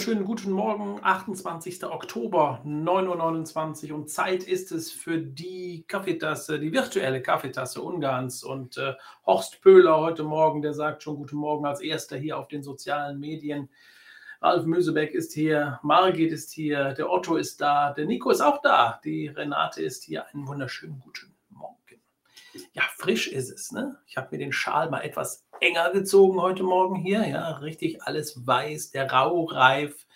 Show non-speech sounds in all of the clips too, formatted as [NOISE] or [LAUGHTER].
wunderschönen guten Morgen, 28. Oktober, 9.29 Uhr und Zeit ist es für die Kaffeetasse, die virtuelle Kaffeetasse Ungarns und äh, Horst Pöhler heute Morgen, der sagt schon guten Morgen als erster hier auf den sozialen Medien. Ralf Mösebeck ist hier, Margit ist hier, der Otto ist da, der Nico ist auch da, die Renate ist hier. Einen wunderschönen guten Morgen. Ja, frisch ist es, ne? Ich habe mir den Schal mal etwas enger gezogen heute Morgen hier. Ja, richtig alles weiß, der Raureif,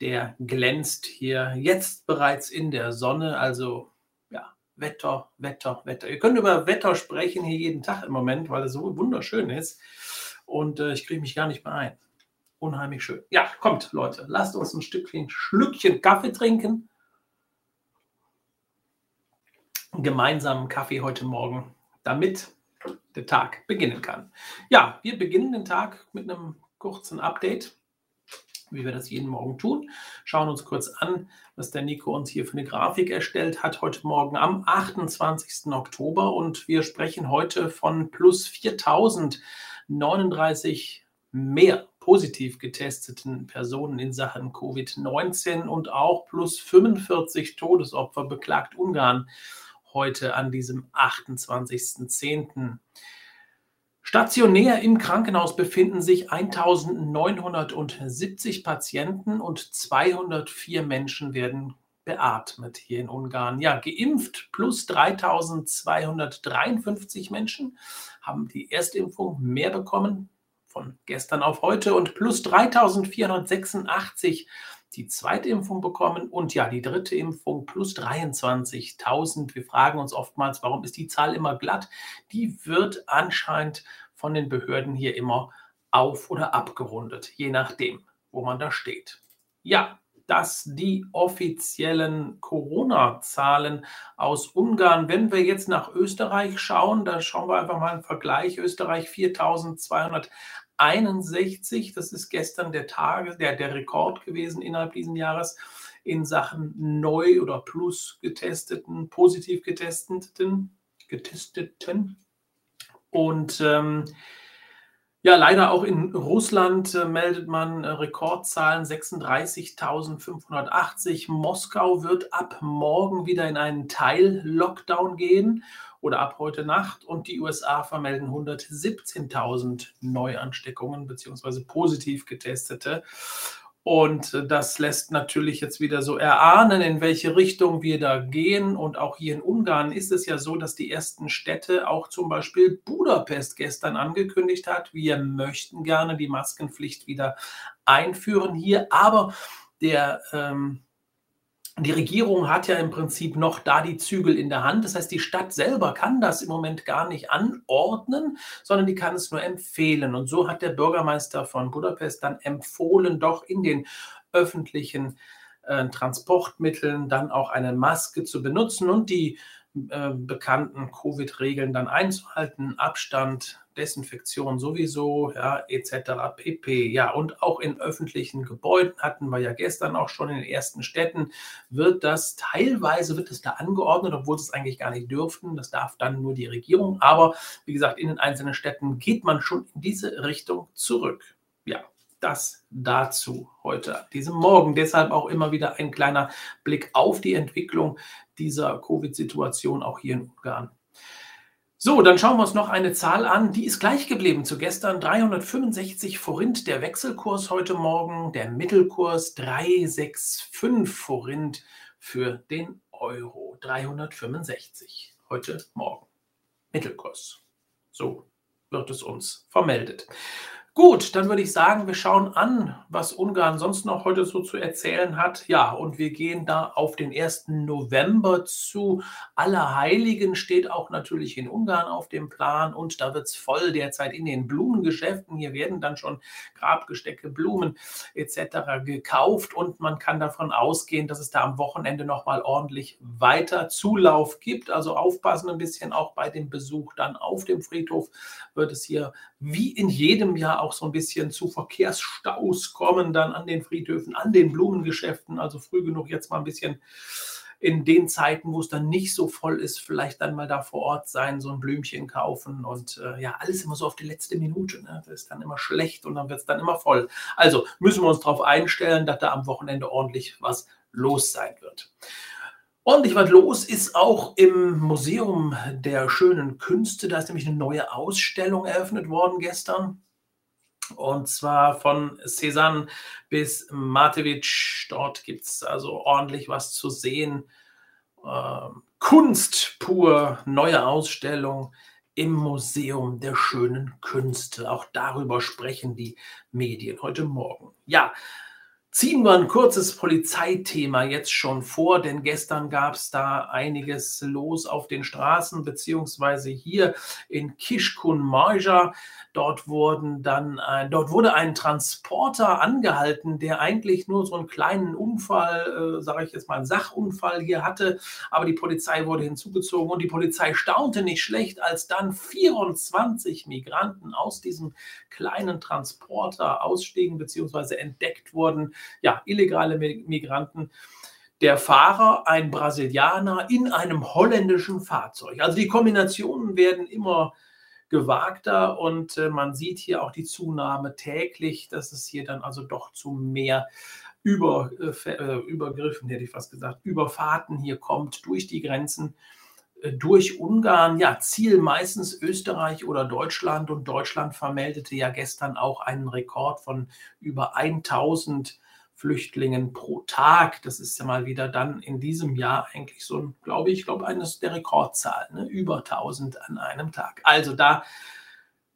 der glänzt hier jetzt bereits in der Sonne. Also ja, Wetter, Wetter, Wetter. Ihr könnt über Wetter sprechen hier jeden Tag im Moment, weil es so wunderschön ist. Und äh, ich kriege mich gar nicht mehr ein. Unheimlich schön. Ja, kommt, Leute, lasst uns ein Stückchen, Schlückchen Kaffee trinken. Gemeinsamen Kaffee heute Morgen, damit der Tag beginnen kann. Ja, wir beginnen den Tag mit einem kurzen Update, wie wir das jeden Morgen tun. Schauen uns kurz an, was der Nico uns hier für eine Grafik erstellt hat, heute Morgen am 28. Oktober. Und wir sprechen heute von plus 4039 mehr positiv getesteten Personen in Sachen Covid-19 und auch plus 45 Todesopfer beklagt Ungarn heute an diesem 28.10. Stationär im Krankenhaus befinden sich 1970 Patienten und 204 Menschen werden beatmet hier in Ungarn. Ja, geimpft plus 3253 Menschen haben die Erstimpfung mehr bekommen von gestern auf heute und plus 3486 die zweite Impfung bekommen und ja, die dritte Impfung plus 23.000. Wir fragen uns oftmals, warum ist die Zahl immer glatt? Die wird anscheinend von den Behörden hier immer auf oder abgerundet, je nachdem, wo man da steht. Ja, dass die offiziellen Corona-Zahlen aus Ungarn, wenn wir jetzt nach Österreich schauen, da schauen wir einfach mal einen Vergleich. Österreich 4200 61. Das ist gestern der Tage, der, der Rekord gewesen innerhalb dieses Jahres in Sachen neu oder plus getesteten, positiv getesteten, getesteten. Und ähm, ja, leider auch in Russland äh, meldet man äh, Rekordzahlen 36.580. Moskau wird ab morgen wieder in einen Teil-Lockdown gehen oder ab heute Nacht und die USA vermelden 117.000 Neuansteckungen bzw. positiv getestete. Und das lässt natürlich jetzt wieder so erahnen, in welche Richtung wir da gehen. Und auch hier in Ungarn ist es ja so, dass die ersten Städte, auch zum Beispiel Budapest gestern angekündigt hat, wir möchten gerne die Maskenpflicht wieder einführen hier. Aber der ähm, die Regierung hat ja im Prinzip noch da die Zügel in der Hand. Das heißt, die Stadt selber kann das im Moment gar nicht anordnen, sondern die kann es nur empfehlen. Und so hat der Bürgermeister von Budapest dann empfohlen, doch in den öffentlichen äh, Transportmitteln dann auch eine Maske zu benutzen und die äh, bekannten Covid-Regeln dann einzuhalten, Abstand, Desinfektion sowieso, ja, etc. pp. Ja, und auch in öffentlichen Gebäuden hatten wir ja gestern auch schon in den ersten Städten, wird das teilweise wird es da angeordnet, obwohl sie es eigentlich gar nicht dürften. Das darf dann nur die Regierung. Aber wie gesagt, in den einzelnen Städten geht man schon in diese Richtung zurück. Ja, das dazu heute diesem Morgen. Deshalb auch immer wieder ein kleiner Blick auf die Entwicklung dieser Covid-Situation auch hier in Ungarn. So, dann schauen wir uns noch eine Zahl an, die ist gleich geblieben zu gestern. 365 Forint der Wechselkurs heute Morgen, der Mittelkurs 365 Forint für den Euro. 365 heute Morgen. Mittelkurs. So wird es uns vermeldet. Gut, dann würde ich sagen, wir schauen an, was Ungarn sonst noch heute so zu erzählen hat. Ja, und wir gehen da auf den 1. November zu. Allerheiligen steht auch natürlich in Ungarn auf dem Plan und da wird es voll derzeit in den Blumengeschäften. Hier werden dann schon Grabgestecke, Blumen etc. gekauft und man kann davon ausgehen, dass es da am Wochenende nochmal ordentlich weiter Zulauf gibt. Also aufpassen ein bisschen auch bei dem Besuch dann auf dem Friedhof wird es hier wie in jedem Jahr auch so ein bisschen zu Verkehrsstaus kommen, dann an den Friedhöfen, an den Blumengeschäften. Also früh genug jetzt mal ein bisschen in den Zeiten, wo es dann nicht so voll ist, vielleicht dann mal da vor Ort sein, so ein Blümchen kaufen und äh, ja, alles immer so auf die letzte Minute. Ne? Das ist dann immer schlecht und dann wird es dann immer voll. Also müssen wir uns darauf einstellen, dass da am Wochenende ordentlich was los sein wird. Ordentlich was los ist auch im Museum der schönen Künste. Da ist nämlich eine neue Ausstellung eröffnet worden gestern. Und zwar von Cezanne bis Matewitsch. Dort gibt es also ordentlich was zu sehen. Ähm, Kunst pur, neue Ausstellung im Museum der schönen Künste. Auch darüber sprechen die Medien heute Morgen. Ja, Ziehen wir ein kurzes Polizeithema jetzt schon vor, denn gestern gab es da einiges los auf den Straßen, beziehungsweise hier in Kishkun Marja. Dort, wurden dann ein, dort wurde ein Transporter angehalten, der eigentlich nur so einen kleinen Unfall, äh, sage ich jetzt mal, einen Sachunfall hier hatte. Aber die Polizei wurde hinzugezogen und die Polizei staunte nicht schlecht, als dann 24 Migranten aus diesem kleinen Transporter ausstiegen bzw. entdeckt wurden ja, illegale Migranten. Der Fahrer, ein Brasilianer in einem holländischen Fahrzeug. Also die Kombinationen werden immer gewagter und äh, man sieht hier auch die Zunahme täglich, dass es hier dann also doch zu mehr über, äh, äh Übergriffen, hätte ich fast gesagt, Überfahrten hier kommt durch die Grenzen äh, durch Ungarn, ja, Ziel meistens Österreich oder Deutschland. Und Deutschland vermeldete ja gestern auch einen Rekord von über 1000 Flüchtlingen pro Tag. Das ist ja mal wieder dann in diesem Jahr eigentlich so, glaube ich, glaube eines der Rekordzahlen, ne? über 1000 an einem Tag. Also da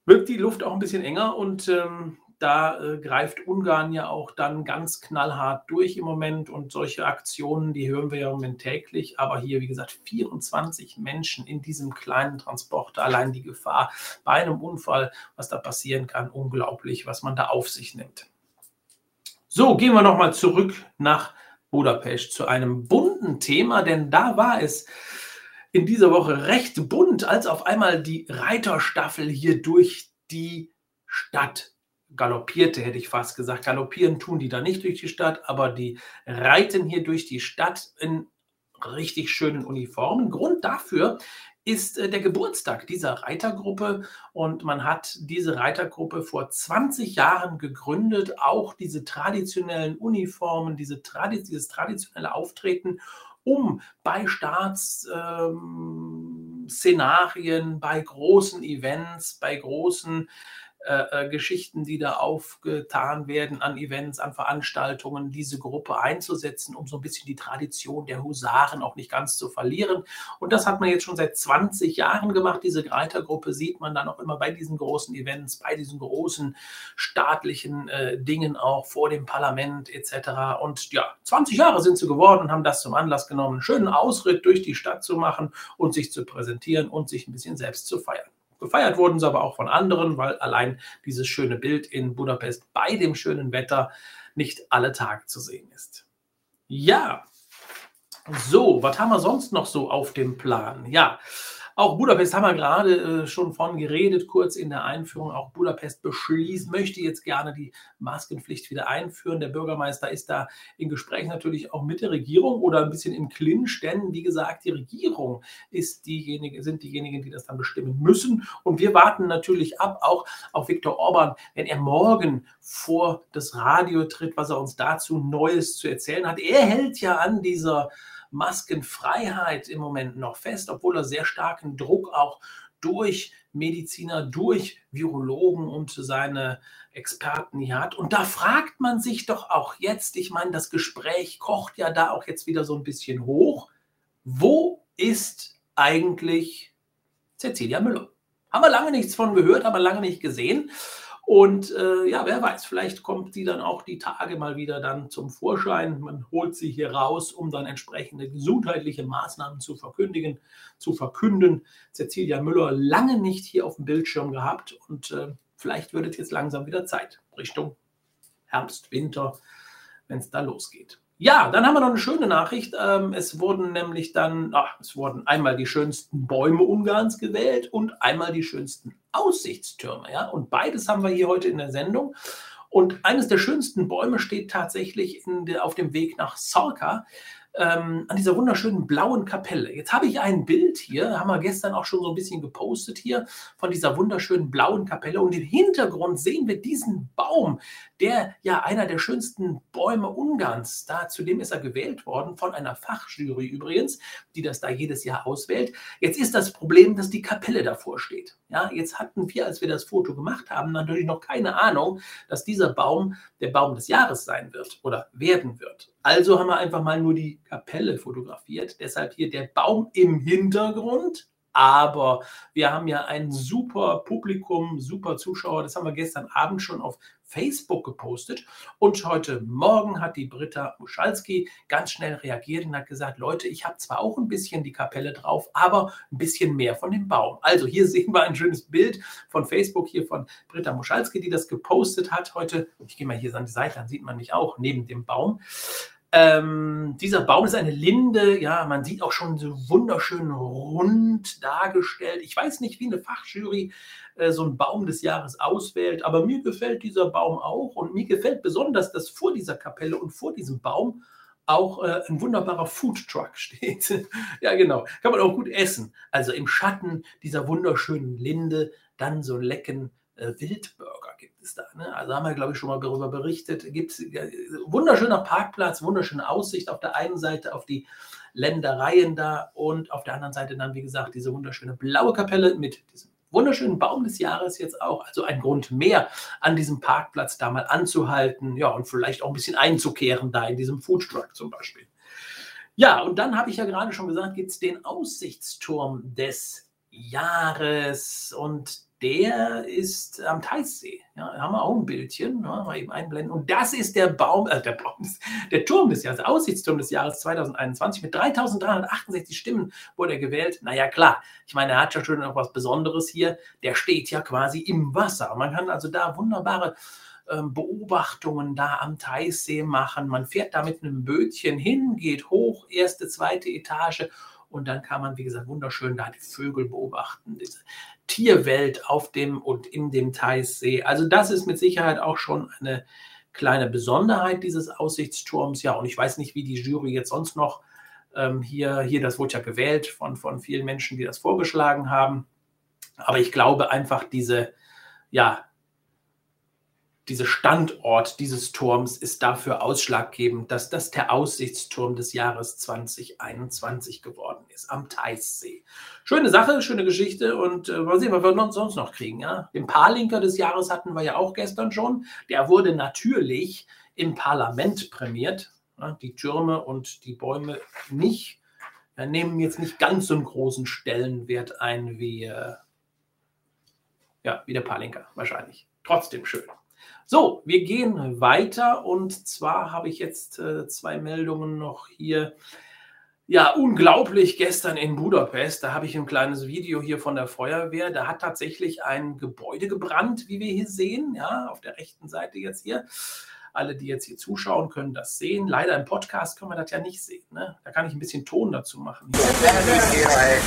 wird die Luft auch ein bisschen enger und ähm, da äh, greift Ungarn ja auch dann ganz knallhart durch im Moment und solche Aktionen, die hören wir ja im Moment täglich. Aber hier, wie gesagt, 24 Menschen in diesem kleinen Transporter, allein die Gefahr bei einem Unfall, was da passieren kann, unglaublich, was man da auf sich nimmt. So, gehen wir nochmal zurück nach Budapest zu einem bunten Thema, denn da war es in dieser Woche recht bunt, als auf einmal die Reiterstaffel hier durch die Stadt galoppierte, hätte ich fast gesagt. Galoppieren tun die da nicht durch die Stadt, aber die reiten hier durch die Stadt in richtig schönen Uniformen. Grund dafür ist äh, der Geburtstag dieser Reitergruppe. Und man hat diese Reitergruppe vor 20 Jahren gegründet, auch diese traditionellen Uniformen, diese Tradi dieses traditionelle Auftreten, um bei Staatsszenarien, ähm, bei großen Events, bei großen äh, äh, Geschichten, die da aufgetan werden an Events, an Veranstaltungen, diese Gruppe einzusetzen, um so ein bisschen die Tradition der Husaren auch nicht ganz zu verlieren. Und das hat man jetzt schon seit 20 Jahren gemacht. Diese Greitergruppe sieht man dann auch immer bei diesen großen Events, bei diesen großen staatlichen äh, Dingen auch vor dem Parlament etc. Und ja, 20 Jahre sind sie geworden und haben das zum Anlass genommen, einen schönen Ausritt durch die Stadt zu machen und sich zu präsentieren und sich ein bisschen selbst zu feiern. Gefeiert wurden sie aber auch von anderen, weil allein dieses schöne Bild in Budapest bei dem schönen Wetter nicht alle Tage zu sehen ist. Ja, so, was haben wir sonst noch so auf dem Plan? Ja, auch Budapest haben wir gerade äh, schon von geredet, kurz in der Einführung. Auch Budapest beschließt, möchte jetzt gerne die Maskenpflicht wieder einführen. Der Bürgermeister ist da in Gespräch natürlich auch mit der Regierung oder ein bisschen im Clinch, denn wie gesagt, die Regierung ist diejenige, sind diejenigen, die das dann bestimmen müssen. Und wir warten natürlich ab, auch auf Viktor Orban, wenn er morgen vor das Radio tritt, was er uns dazu Neues zu erzählen hat. Er hält ja an dieser Maskenfreiheit im Moment noch fest, obwohl er sehr starken Druck auch durch Mediziner, durch Virologen und seine Experten hier hat. Und da fragt man sich doch auch jetzt, ich meine, das Gespräch kocht ja da auch jetzt wieder so ein bisschen hoch. Wo ist eigentlich Cecilia Müller? Haben wir lange nichts von gehört, aber lange nicht gesehen. Und äh, ja, wer weiß, vielleicht kommt sie dann auch die Tage mal wieder dann zum Vorschein. Man holt sie hier raus, um dann entsprechende gesundheitliche Maßnahmen zu verkündigen, zu verkünden. Cecilia Müller lange nicht hier auf dem Bildschirm gehabt und äh, vielleicht wird es jetzt langsam wieder Zeit Richtung Herbst, Winter, wenn es da losgeht. Ja, dann haben wir noch eine schöne Nachricht. Ähm, es wurden nämlich dann, ach, es wurden einmal die schönsten Bäume Ungarns gewählt und einmal die schönsten Aussichtstürme. Ja? Und beides haben wir hier heute in der Sendung. Und eines der schönsten Bäume steht tatsächlich der, auf dem Weg nach Sorka. Ähm, an dieser wunderschönen blauen Kapelle. Jetzt habe ich ein Bild hier, haben wir gestern auch schon so ein bisschen gepostet hier, von dieser wunderschönen blauen Kapelle. Und im Hintergrund sehen wir diesen Baum, der ja einer der schönsten Bäume Ungarns, da zudem ist er gewählt worden, von einer Fachjury übrigens, die das da jedes Jahr auswählt. Jetzt ist das Problem, dass die Kapelle davor steht. Ja, jetzt hatten wir, als wir das Foto gemacht haben, natürlich noch keine Ahnung, dass dieser Baum der Baum des Jahres sein wird oder werden wird. Also haben wir einfach mal nur die Kapelle fotografiert. Deshalb hier der Baum im Hintergrund. Aber wir haben ja ein super Publikum, super Zuschauer. Das haben wir gestern Abend schon auf Facebook gepostet. Und heute Morgen hat die Britta Muschalski ganz schnell reagiert und hat gesagt, Leute, ich habe zwar auch ein bisschen die Kapelle drauf, aber ein bisschen mehr von dem Baum. Also hier [LAUGHS] sehen wir ein schönes Bild von Facebook hier von Britta Muschalski, die das gepostet hat heute. Ich gehe mal hier an die Seite, dann sieht man mich auch neben dem Baum. Ähm, dieser Baum ist eine Linde, ja, man sieht auch schon so wunderschön rund dargestellt. Ich weiß nicht, wie eine Fachjury äh, so einen Baum des Jahres auswählt, aber mir gefällt dieser Baum auch und mir gefällt besonders, dass vor dieser Kapelle und vor diesem Baum auch äh, ein wunderbarer Foodtruck [LAUGHS] steht. ja, genau. Kann man auch gut essen. Also im Schatten dieser wunderschönen Linde dann so lecken äh, Wildburger gibt es da. Ne? Also haben wir, glaube ich, schon mal darüber berichtet. Gibt äh, wunderschöner Parkplatz, wunderschöne Aussicht auf der einen Seite auf die Ländereien da und auf der anderen Seite dann, wie gesagt, diese wunderschöne blaue Kapelle mit diesem wunderschönen Baum des Jahres jetzt auch. Also ein Grund mehr, an diesem Parkplatz da mal anzuhalten, ja, und vielleicht auch ein bisschen einzukehren da in diesem Foodtruck zum Beispiel. Ja, und dann habe ich ja gerade schon gesagt, gibt es den Aussichtsturm des Jahres und der ist am Teissee. Ja, haben wir auch ein Bildchen, ja, mal eben einblenden. Und das ist der Baum, äh, der Baum, [LAUGHS] der Turm des Jahres, der Aussichtsturm des Jahres 2021. Mit 3368 Stimmen wurde er gewählt. Naja, klar, ich meine, er hat ja schon noch was Besonderes hier. Der steht ja quasi im Wasser. Man kann also da wunderbare ähm, Beobachtungen da am Teissee machen. Man fährt da mit einem Bötchen hin, geht hoch, erste, zweite Etage und dann kann man, wie gesagt, wunderschön da die Vögel beobachten, diese Tierwelt auf dem und in dem Teissee. Also das ist mit Sicherheit auch schon eine kleine Besonderheit dieses Aussichtsturms. Ja, und ich weiß nicht, wie die Jury jetzt sonst noch ähm, hier, hier, das wurde ja gewählt von, von vielen Menschen, die das vorgeschlagen haben. Aber ich glaube einfach, diese, ja, dieser Standort dieses Turms ist dafür ausschlaggebend, dass das der Aussichtsturm des Jahres 2021 geworden ist, am Teissee. Schöne Sache, schöne Geschichte und äh, mal sehen, was wir sonst noch kriegen. Ja? Den Paarlinker des Jahres hatten wir ja auch gestern schon. Der wurde natürlich im Parlament prämiert. Ja? Die Türme und die Bäume nicht. Wir nehmen jetzt nicht ganz so einen großen Stellenwert ein wie, äh, ja, wie der Paarlinker wahrscheinlich. Trotzdem schön. So, wir gehen weiter und zwar habe ich jetzt äh, zwei Meldungen noch hier. Ja, unglaublich, gestern in Budapest, da habe ich ein kleines Video hier von der Feuerwehr. Da hat tatsächlich ein Gebäude gebrannt, wie wir hier sehen, ja, auf der rechten Seite jetzt hier. Alle, die jetzt hier zuschauen, können das sehen. Leider im Podcast können wir das ja nicht sehen. Ne? Da kann ich ein bisschen Ton dazu machen.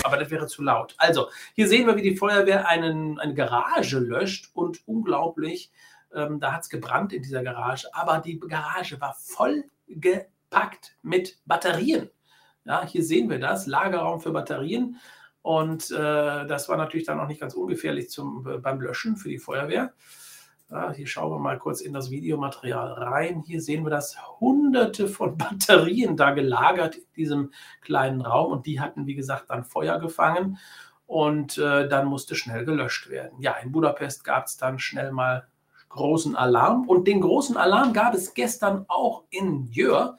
Aber das wäre zu laut. Also, hier sehen wir, wie die Feuerwehr einen, eine Garage löscht und unglaublich, ähm, da hat es gebrannt in dieser Garage, aber die Garage war voll gepackt mit Batterien. Ja, hier sehen wir das, Lagerraum für Batterien. Und äh, das war natürlich dann auch nicht ganz ungefährlich zum, äh, beim Löschen für die Feuerwehr. Ja, hier schauen wir mal kurz in das Videomaterial rein. Hier sehen wir das hunderte von [LAUGHS] Batterien da gelagert in diesem kleinen Raum. Und die hatten, wie gesagt, dann Feuer gefangen. Und äh, dann musste schnell gelöscht werden. Ja, in Budapest gab es dann schnell mal großen Alarm. Und den großen Alarm gab es gestern auch in Jör.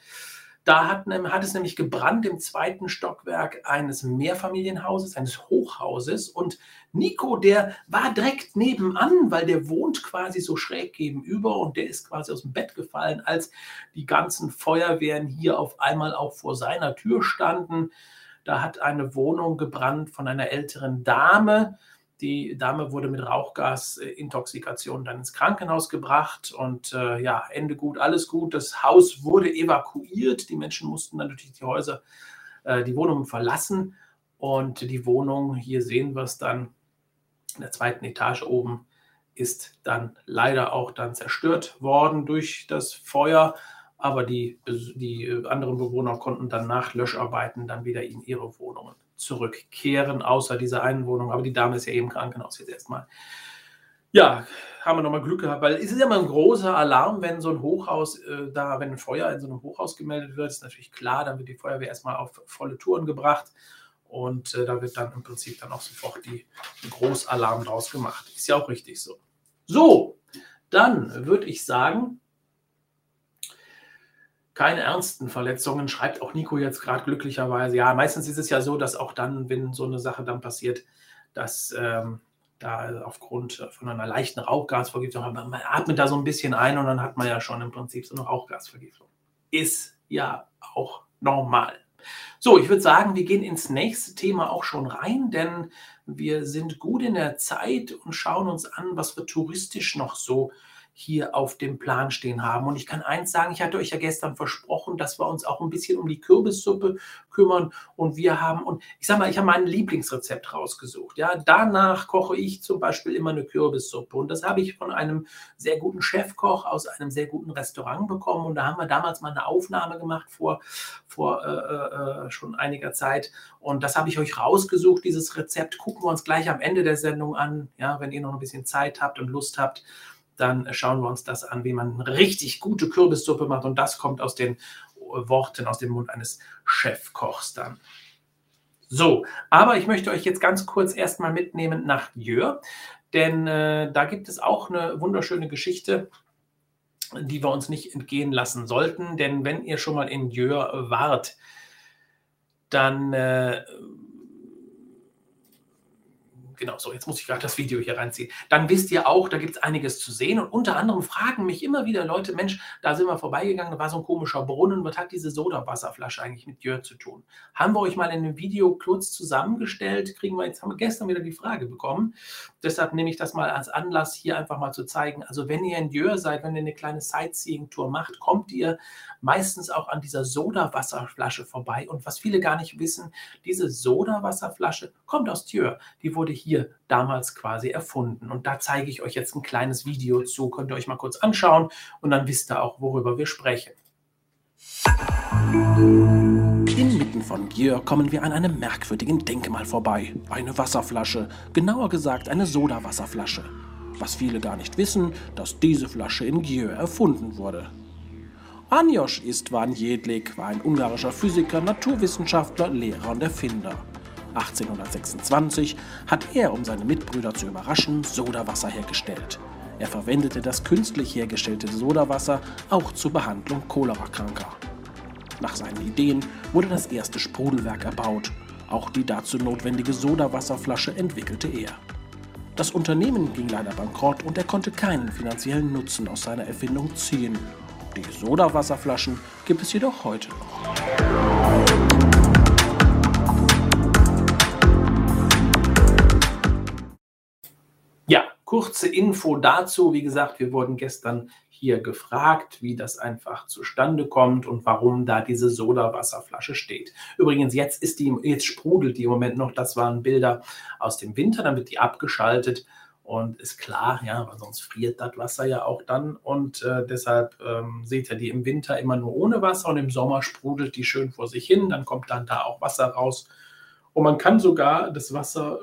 Da hat, hat, es nämlich gebrannt im zweiten Stockwerk eines Mehrfamilienhauses, eines Hochhauses. Und Nico, der war direkt nebenan, weil der wohnt quasi so schräg gegenüber und der ist quasi aus dem Bett gefallen, als die ganzen Feuerwehren hier auf einmal auch vor seiner Tür standen. Da hat eine Wohnung gebrannt von einer älteren Dame. Die Dame wurde mit Rauchgasintoxikation dann ins Krankenhaus gebracht und äh, ja, Ende gut, alles gut. Das Haus wurde evakuiert. Die Menschen mussten dann natürlich die Häuser, äh, die Wohnungen verlassen und die Wohnung, hier sehen wir es dann in der zweiten Etage oben, ist dann leider auch dann zerstört worden durch das Feuer. aber die, die anderen Bewohner konnten dann nach Löscharbeiten dann wieder in ihre Wohnungen zurückkehren, außer dieser einen Wohnung. Aber die Dame ist ja eben Krankenhaus jetzt erstmal. Ja, haben wir nochmal Glück gehabt, weil es ist ja immer ein großer Alarm, wenn so ein Hochhaus äh, da, wenn ein Feuer in so einem Hochhaus gemeldet wird, ist natürlich klar, dann wird die Feuerwehr erstmal auf volle Touren gebracht und äh, da wird dann im Prinzip dann auch sofort die Großalarm draus gemacht. Ist ja auch richtig so. So, dann würde ich sagen, keine ernsten Verletzungen, schreibt auch Nico jetzt gerade glücklicherweise. Ja, meistens ist es ja so, dass auch dann, wenn so eine Sache dann passiert, dass ähm, da aufgrund von einer leichten Rauchgasvergiftung, man atmet da so ein bisschen ein und dann hat man ja schon im Prinzip so eine Rauchgasvergiftung. Ist ja auch normal. So, ich würde sagen, wir gehen ins nächste Thema auch schon rein, denn wir sind gut in der Zeit und schauen uns an, was wir touristisch noch so hier auf dem Plan stehen haben. Und ich kann eins sagen, ich hatte euch ja gestern versprochen, dass wir uns auch ein bisschen um die Kürbissuppe kümmern. Und wir haben, und ich sage mal, ich habe mein Lieblingsrezept rausgesucht. Ja, danach koche ich zum Beispiel immer eine Kürbissuppe. Und das habe ich von einem sehr guten Chefkoch aus einem sehr guten Restaurant bekommen. Und da haben wir damals mal eine Aufnahme gemacht vor, vor äh, äh, schon einiger Zeit. Und das habe ich euch rausgesucht, dieses Rezept. Gucken wir uns gleich am Ende der Sendung an, ja, wenn ihr noch ein bisschen Zeit habt und Lust habt dann schauen wir uns das an, wie man richtig gute Kürbissuppe macht. Und das kommt aus den Worten, aus dem Mund eines Chefkochs dann. So, aber ich möchte euch jetzt ganz kurz erstmal mitnehmen nach Jör, denn äh, da gibt es auch eine wunderschöne Geschichte, die wir uns nicht entgehen lassen sollten. Denn wenn ihr schon mal in Jör wart, dann äh, genau so, jetzt muss ich gerade das Video hier reinziehen. Dann wisst ihr auch, da gibt es einiges zu sehen. Und unter anderem fragen mich immer wieder Leute, Mensch, da sind wir vorbeigegangen, da war so ein komischer Brunnen. Was hat diese Sodawasserflasche eigentlich mit Jörg zu tun? Haben wir euch mal in einem Video kurz zusammengestellt, kriegen wir jetzt, haben wir gestern wieder die Frage bekommen. Deshalb nehme ich das mal als Anlass, hier einfach mal zu zeigen. Also wenn ihr in Jör seid, wenn ihr eine kleine Sightseeing-Tour macht, kommt ihr meistens auch an dieser Sodawasserflasche vorbei. Und was viele gar nicht wissen, diese Sodawasserflasche kommt aus Jör. Die wurde hier hier damals quasi erfunden. Und da zeige ich euch jetzt ein kleines Video zu. Könnt ihr euch mal kurz anschauen und dann wisst ihr auch, worüber wir sprechen. Inmitten von Gier kommen wir an einem merkwürdigen Denkmal vorbei. Eine Wasserflasche, genauer gesagt eine Sodawasserflasche. Was viele gar nicht wissen, dass diese Flasche in Gier erfunden wurde. Anjosch Istvan Jedlik war ein ungarischer Physiker, Naturwissenschaftler, Lehrer und Erfinder. 1826 hat er, um seine Mitbrüder zu überraschen, Sodawasser hergestellt. Er verwendete das künstlich hergestellte Sodawasser auch zur Behandlung Cholerakranker. Nach seinen Ideen wurde das erste Sprudelwerk erbaut. Auch die dazu notwendige Sodawasserflasche entwickelte er. Das Unternehmen ging leider bankrott und er konnte keinen finanziellen Nutzen aus seiner Erfindung ziehen. Die Sodawasserflaschen gibt es jedoch heute noch. Kurze Info dazu. Wie gesagt, wir wurden gestern hier gefragt, wie das einfach zustande kommt und warum da diese Sodawasserflasche steht. Übrigens, jetzt ist die, jetzt sprudelt die im Moment noch. Das waren Bilder aus dem Winter, dann wird die abgeschaltet und ist klar, ja, weil sonst friert das Wasser ja auch dann und äh, deshalb ähm, seht ihr die im Winter immer nur ohne Wasser und im Sommer sprudelt die schön vor sich hin, dann kommt dann da auch Wasser raus und man kann sogar das Wasser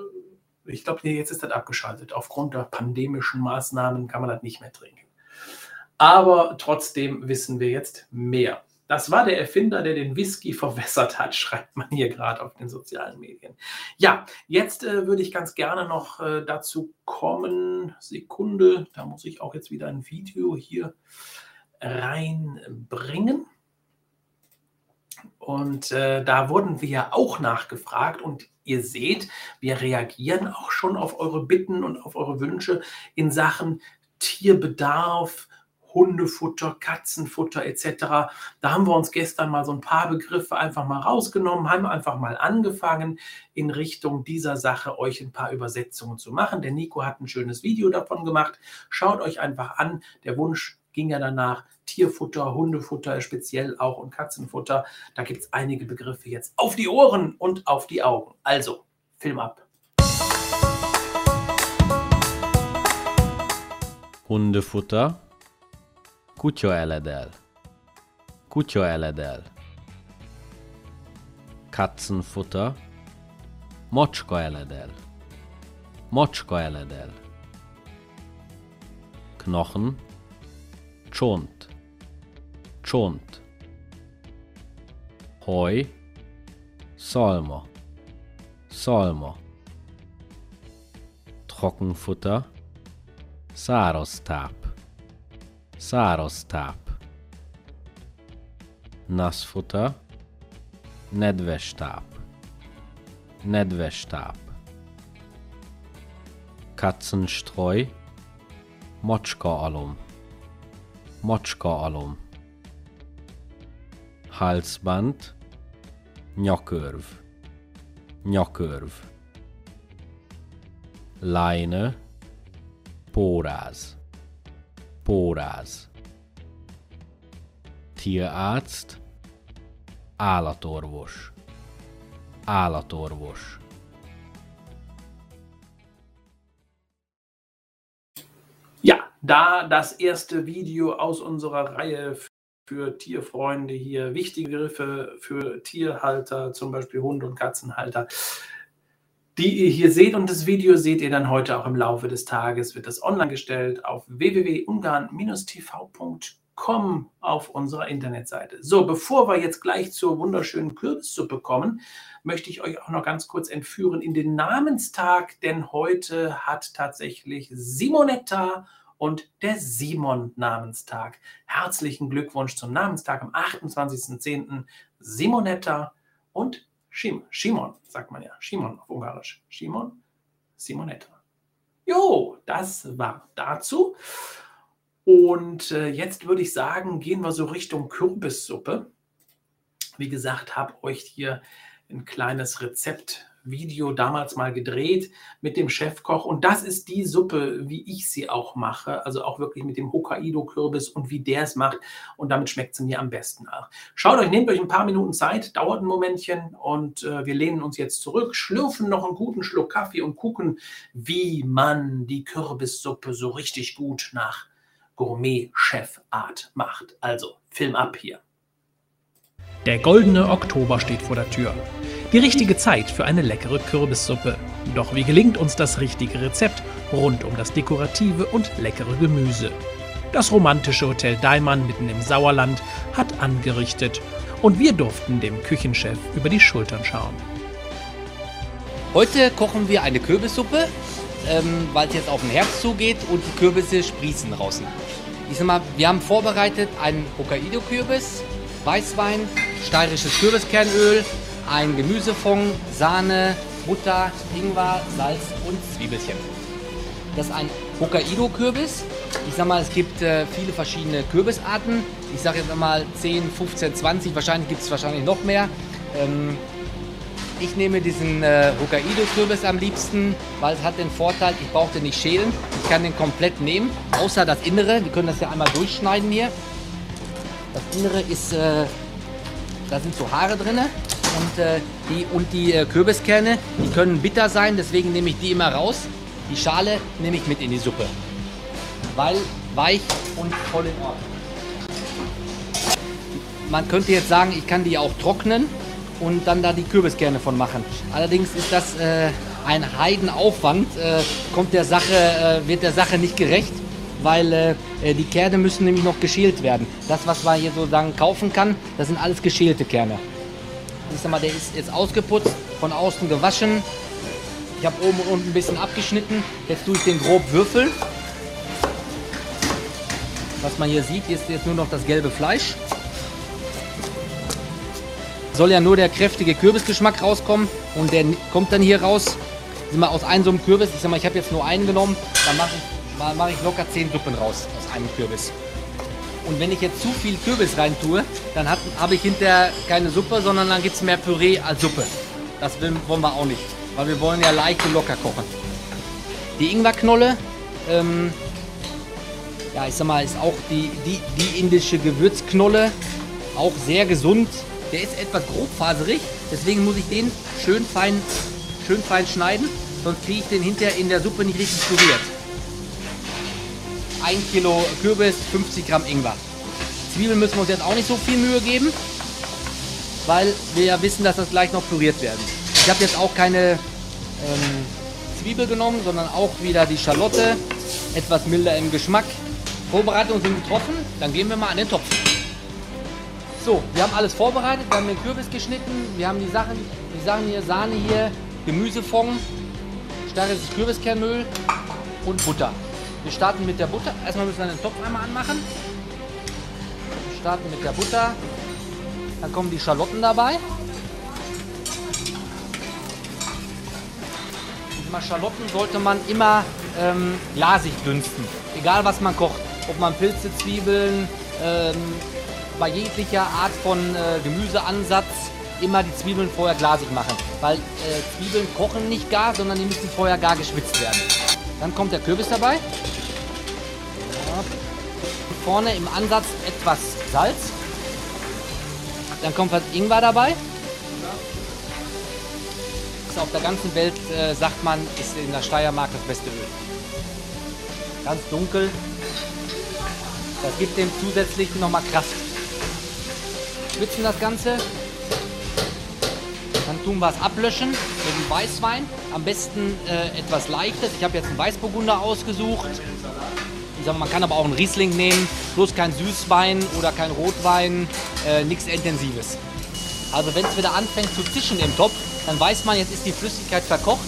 ich glaube, jetzt ist das abgeschaltet. Aufgrund der pandemischen Maßnahmen kann man das nicht mehr trinken. Aber trotzdem wissen wir jetzt mehr. Das war der Erfinder, der den Whisky verwässert hat, [LAUGHS] schreibt man hier gerade auf den sozialen Medien. Ja, jetzt äh, würde ich ganz gerne noch äh, dazu kommen. Sekunde, da muss ich auch jetzt wieder ein Video hier reinbringen. Und äh, da wurden wir auch nachgefragt und ihr seht, wir reagieren auch schon auf eure Bitten und auf eure Wünsche in Sachen Tierbedarf, Hundefutter, Katzenfutter etc. Da haben wir uns gestern mal so ein paar Begriffe einfach mal rausgenommen, haben einfach mal angefangen, in Richtung dieser Sache euch ein paar Übersetzungen zu machen. Der Nico hat ein schönes Video davon gemacht. Schaut euch einfach an. Der Wunsch ging ja danach Tierfutter, Hundefutter speziell auch und Katzenfutter. Da gibt es einige Begriffe jetzt auf die Ohren und auf die Augen. Also, Film ab. Hundefutter, kutya eledel. kutyaeledel, Katzenfutter, Motschkaeledel, Motschkaeledel, Knochen, Tschont, csont, haj, szalma, szalma, trockenfutter, száraz táp, száraz táp, nassfutter, nedves táp, nedves táp, katzenstreu, macska alom, macska alom. Halsband, Nyakörv, Nyakörv, Leine, Póráz, Póráz, Tierarzt, Állatorvos, Állatorvos. Ja, da das erste Video aus unserer Reihe für Tierfreunde hier, wichtige Begriffe für Tierhalter, zum Beispiel Hunde- und Katzenhalter, die ihr hier seht. Und das Video seht ihr dann heute auch im Laufe des Tages, wird das online gestellt auf www.ungarn-tv.com auf unserer Internetseite. So, bevor wir jetzt gleich zur wunderschönen Kürbissuppe kommen, möchte ich euch auch noch ganz kurz entführen in den Namenstag, denn heute hat tatsächlich Simonetta und der Simon Namenstag. Herzlichen Glückwunsch zum Namenstag am 28.10. Simonetta und Shimon. Shimon, sagt man ja. Shimon auf Ungarisch. Shimon, Simonetta. Jo, das war dazu. Und äh, jetzt würde ich sagen, gehen wir so Richtung Kürbissuppe. Wie gesagt, habe euch hier ein kleines Rezeptvideo damals mal gedreht mit dem Chefkoch. Und das ist die Suppe, wie ich sie auch mache. Also auch wirklich mit dem Hokkaido-Kürbis und wie der es macht. Und damit schmeckt sie mir am besten nach. Schaut euch, nehmt euch ein paar Minuten Zeit, dauert ein Momentchen. Und äh, wir lehnen uns jetzt zurück, schlürfen noch einen guten Schluck Kaffee und gucken, wie man die Kürbissuppe so richtig gut nach Gourmet-Chef-Art macht. Also, Film ab hier. Der goldene Oktober steht vor der Tür. Die richtige Zeit für eine leckere Kürbissuppe. Doch wie gelingt uns das richtige Rezept rund um das dekorative und leckere Gemüse? Das romantische Hotel Daimann mitten im Sauerland hat angerichtet und wir durften dem Küchenchef über die Schultern schauen. Heute kochen wir eine Kürbissuppe ähm, weil es jetzt auf den Herbst zugeht und die Kürbisse sprießen draußen. Ich sag mal, wir haben vorbereitet einen Hokkaido-Kürbis, Weißwein, steirisches Kürbiskernöl, ein Gemüsefond, Sahne, Butter, Ingwer, Salz und Zwiebelchen. Das ist ein Hokkaido-Kürbis. Ich sag mal, es gibt äh, viele verschiedene Kürbisarten. Ich sage jetzt einmal 10, 15, 20, wahrscheinlich gibt es wahrscheinlich noch mehr. Ähm, ich nehme diesen äh, Hokkaido-Kürbis am liebsten, weil es hat den Vorteil, ich brauche den nicht schälen. Ich kann den komplett nehmen, außer das Innere. Wir können das ja einmal durchschneiden hier. Das Innere ist, äh, da sind so Haare drin. Und, äh, die, und die äh, Kürbiskerne, die können bitter sein, deswegen nehme ich die immer raus. Die Schale nehme ich mit in die Suppe, weil weich und voll in Ordnung. Man könnte jetzt sagen, ich kann die auch trocknen und dann da die Kürbiskerne von machen. Allerdings ist das äh, ein Heidenaufwand, äh, kommt der Sache, äh, wird der Sache nicht gerecht, weil äh, äh, die Kerne müssen nämlich noch geschält werden. Das, was man hier sozusagen kaufen kann, das sind alles geschälte Kerne. Ich sag mal, der ist jetzt ausgeputzt, von außen gewaschen. Ich habe oben und unten ein bisschen abgeschnitten. Jetzt tue ich den grob würfeln. Was man hier sieht, ist jetzt nur noch das gelbe Fleisch soll ja nur der kräftige Kürbisgeschmack rauskommen und der kommt dann hier raus. Sind wir aus einem so einem Kürbis, ich sag mal, ich habe jetzt nur einen genommen, dann mache ich, mach ich locker 10 Suppen raus aus einem Kürbis. Und wenn ich jetzt zu viel Kürbis rein tue, dann habe ich hinterher keine Suppe, sondern dann gibt es mehr Püree als Suppe. Das will, wollen wir auch nicht, weil wir wollen ja leicht und locker kochen. Die Ingwerknolle, ähm, ja, ich sag mal, ist auch die, die, die indische Gewürzknolle, auch sehr gesund, der ist etwas grobfaserig, deswegen muss ich den schön fein, schön fein schneiden, sonst kriege ich den hinterher in der Suppe nicht richtig püriert. 1 Kilo Kürbis, 50 Gramm Ingwer. Zwiebeln müssen wir uns jetzt auch nicht so viel Mühe geben, weil wir ja wissen, dass das gleich noch püriert werden. Ich habe jetzt auch keine ähm, Zwiebel genommen, sondern auch wieder die Schalotte, etwas milder im Geschmack. Vorbereitungen sind getroffen, dann gehen wir mal an den Topf. So, wir haben alles vorbereitet, wir haben den Kürbis geschnitten, wir haben die Sachen, die Sachen hier, Sahne hier, Gemüsefond, starkes Kürbiskernöl und Butter. Wir starten mit der Butter. Erstmal müssen wir den Topf einmal anmachen. Wir starten mit der Butter. Dann kommen die Schalotten dabei. Mal Schalotten sollte man immer ähm, glasig dünsten. Egal was man kocht. Ob man Pilze, Zwiebeln, ähm, bei jeglicher Art von äh, Gemüseansatz immer die Zwiebeln vorher glasig machen. Weil äh, Zwiebeln kochen nicht gar, sondern die müssen vorher gar geschwitzt werden. Dann kommt der Kürbis dabei. Vorne im Ansatz etwas Salz. Dann kommt was Ingwer dabei. Ist auf der ganzen Welt, äh, sagt man, ist in der Steiermark das beste Öl. Ganz dunkel. Das gibt dem zusätzlich nochmal Kraft. Schwitzen das Ganze. Dann tun wir es ablöschen mit dem Weißwein. Am besten äh, etwas leichtes. Ich habe jetzt einen Weißburgunder ausgesucht. Sag, man kann aber auch einen Riesling nehmen. Bloß kein Süßwein oder kein Rotwein. Äh, Nichts Intensives. Also wenn es wieder anfängt zu zischen im Topf, dann weiß man, jetzt ist die Flüssigkeit verkocht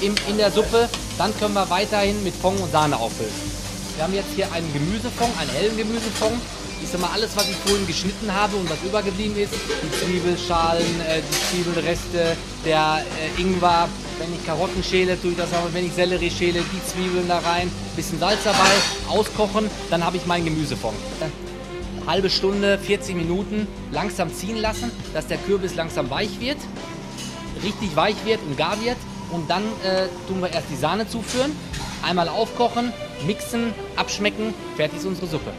in, in der Suppe. Dann können wir weiterhin mit Fond und Sahne auffüllen. Wir haben jetzt hier einen Gemüsefond, einen hellen Gemüsefond ich sag mal, alles, was ich vorhin geschnitten habe und was übergeblieben ist, die Zwiebelschalen, äh, die Zwiebelreste, der äh, Ingwer, wenn ich Karotten schäle, tue ich das auch, wenn ich Sellerie schäle, die Zwiebeln da rein, bisschen Salz dabei, auskochen, dann habe ich mein Gemüsefond. Halbe Stunde, 40 Minuten langsam ziehen lassen, dass der Kürbis langsam weich wird, richtig weich wird und gar wird. Und dann äh, tun wir erst die Sahne zuführen, einmal aufkochen, mixen, abschmecken, fertig ist unsere Suppe.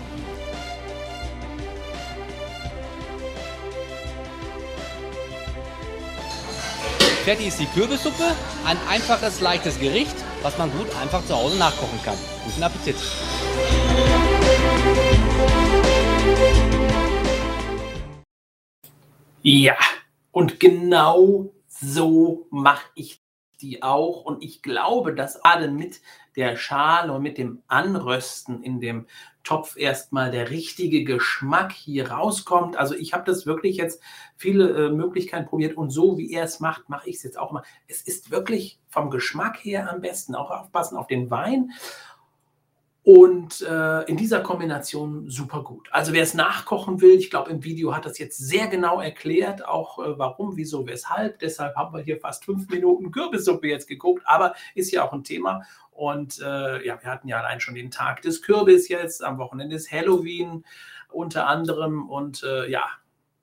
Fertig ist die Kürbissuppe. Ein einfaches, leichtes Gericht, was man gut einfach zu Hause nachkochen kann. Guten Appetit! Ja, und genau so mache ich die auch. Und ich glaube, dass alle mit der Schale und mit dem Anrösten in dem Topf erstmal der richtige Geschmack hier rauskommt. Also ich habe das wirklich jetzt viele äh, Möglichkeiten probiert und so wie er es macht, mache ich es jetzt auch mal. Es ist wirklich vom Geschmack her am besten. Auch aufpassen auf den Wein. Und äh, in dieser Kombination super gut. Also wer es nachkochen will, ich glaube im Video hat das jetzt sehr genau erklärt, auch äh, warum, wieso, weshalb. Deshalb haben wir hier fast fünf Minuten Kürbissuppe jetzt geguckt, aber ist ja auch ein Thema. Und äh, ja, wir hatten ja allein schon den Tag des Kürbis jetzt, am Wochenende ist Halloween unter anderem. Und äh, ja,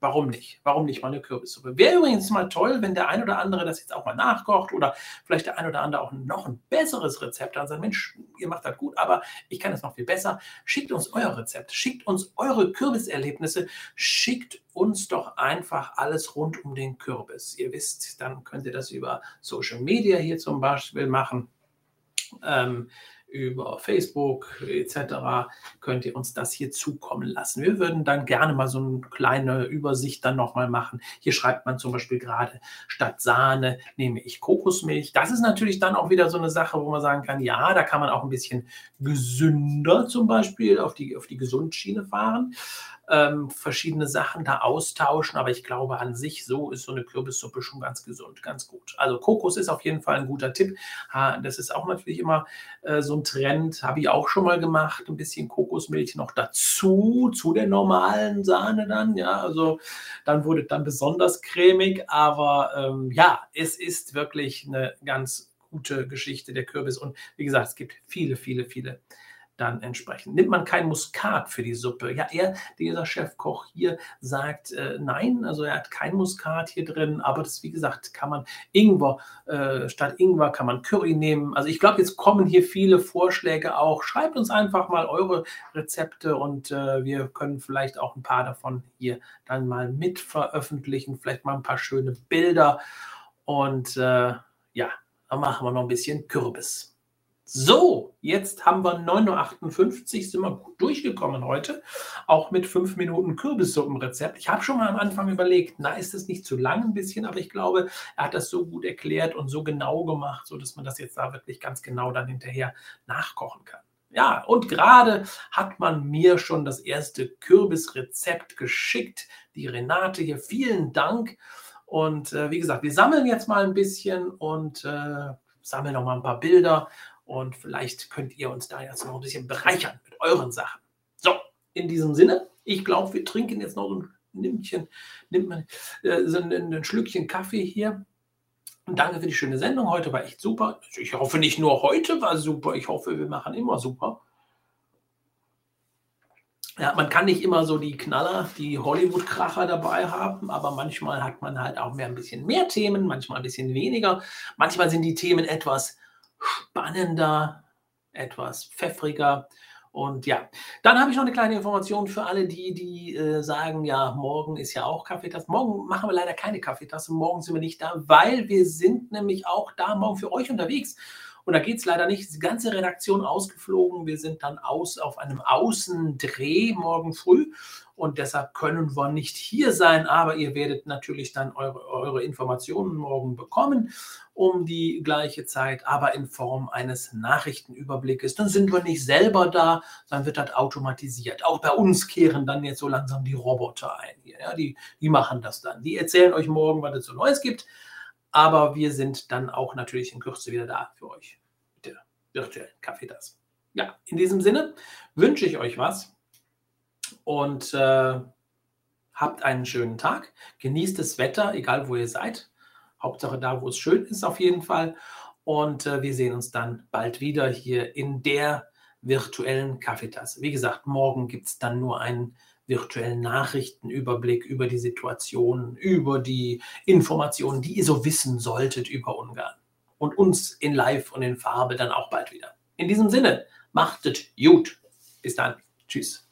Warum nicht? Warum nicht mal eine Kürbissuppe? Wäre übrigens mal toll, wenn der ein oder andere das jetzt auch mal nachkocht oder vielleicht der ein oder andere auch noch ein besseres Rezept hat. Sagt, Mensch, ihr macht das gut, aber ich kann es noch viel besser. Schickt uns euer Rezept, schickt uns eure Kürbiserlebnisse, schickt uns doch einfach alles rund um den Kürbis. Ihr wisst, dann könnt ihr das über Social Media hier zum Beispiel machen. Ähm, über Facebook etc. könnt ihr uns das hier zukommen lassen. Wir würden dann gerne mal so eine kleine Übersicht dann nochmal machen. Hier schreibt man zum Beispiel gerade, statt Sahne nehme ich Kokosmilch. Das ist natürlich dann auch wieder so eine Sache, wo man sagen kann, ja, da kann man auch ein bisschen gesünder zum Beispiel auf die, auf die Gesundschiene fahren ähm, verschiedene Sachen da austauschen. Aber ich glaube, an sich so ist so eine Kürbissuppe schon ganz gesund, ganz gut. Also Kokos ist auf jeden Fall ein guter Tipp. Das ist auch natürlich immer äh, so ein Trend, habe ich auch schon mal gemacht. Ein bisschen Kokosmilch noch dazu, zu der normalen Sahne dann. Ja, also dann wurde dann besonders cremig. Aber ähm, ja, es ist wirklich eine ganz gute Geschichte der Kürbis. Und wie gesagt, es gibt viele, viele, viele dann entsprechend. Nimmt man kein Muskat für die Suppe? Ja, er, dieser Chefkoch hier, sagt äh, nein, also er hat kein Muskat hier drin, aber das, wie gesagt, kann man Ingwer, äh, statt Ingwer kann man Curry nehmen. Also ich glaube, jetzt kommen hier viele Vorschläge auch. Schreibt uns einfach mal eure Rezepte und äh, wir können vielleicht auch ein paar davon hier dann mal mit veröffentlichen, vielleicht mal ein paar schöne Bilder und äh, ja, dann machen wir noch ein bisschen Kürbis. So, jetzt haben wir 9.58 Uhr, sind wir gut durchgekommen heute, auch mit 5 Minuten Kürbissuppenrezept. Ich habe schon mal am Anfang überlegt, na, ist das nicht zu lang ein bisschen, aber ich glaube, er hat das so gut erklärt und so genau gemacht, sodass man das jetzt da wirklich ganz genau dann hinterher nachkochen kann. Ja, und gerade hat man mir schon das erste Kürbisrezept geschickt. Die Renate hier, vielen Dank. Und äh, wie gesagt, wir sammeln jetzt mal ein bisschen und äh, sammeln noch mal ein paar Bilder und vielleicht könnt ihr uns da jetzt noch ein bisschen bereichern mit euren Sachen. So, in diesem Sinne, ich glaube, wir trinken jetzt noch ein Nimmchen, nimmt man äh, so ein, ein Schlückchen Kaffee hier. Und danke für die schöne Sendung. Heute war echt super. Ich hoffe, nicht nur heute war super. Ich hoffe, wir machen immer super. Ja, man kann nicht immer so die Knaller, die Hollywood-Kracher dabei haben, aber manchmal hat man halt auch mehr ein bisschen mehr Themen, manchmal ein bisschen weniger. Manchmal sind die Themen etwas spannender, etwas pfeffriger. Und ja, dann habe ich noch eine kleine Information für alle, die, die äh, sagen, ja, morgen ist ja auch Kaffeetasse. Morgen machen wir leider keine Kaffeetasse. Morgen sind wir nicht da, weil wir sind nämlich auch da morgen für euch unterwegs. Und da geht es leider nicht. Die ganze Redaktion ausgeflogen. Wir sind dann aus auf einem Außendreh morgen früh und deshalb können wir nicht hier sein, aber ihr werdet natürlich dann eure, eure Informationen morgen bekommen um die gleiche Zeit, aber in Form eines Nachrichtenüberblickes. Dann sind wir nicht selber da, dann wird das automatisiert. Auch bei uns kehren dann jetzt so langsam die Roboter ein hier. Ja, die, die machen das dann. Die erzählen euch morgen, was es so Neues gibt. Aber wir sind dann auch natürlich in Kürze wieder da für euch mit der virtuellen Kaffeetasse. Ja, in diesem Sinne wünsche ich euch was und äh, habt einen schönen Tag. Genießt das Wetter, egal wo ihr seid. Hauptsache da, wo es schön ist, auf jeden Fall. Und äh, wir sehen uns dann bald wieder hier in der virtuellen Kaffeetasse. Wie gesagt, morgen gibt es dann nur einen virtuellen Nachrichtenüberblick über die Situation, über die Informationen, die ihr so wissen solltet über Ungarn. Und uns in Live und in Farbe dann auch bald wieder. In diesem Sinne, machtet gut. Bis dann. Tschüss.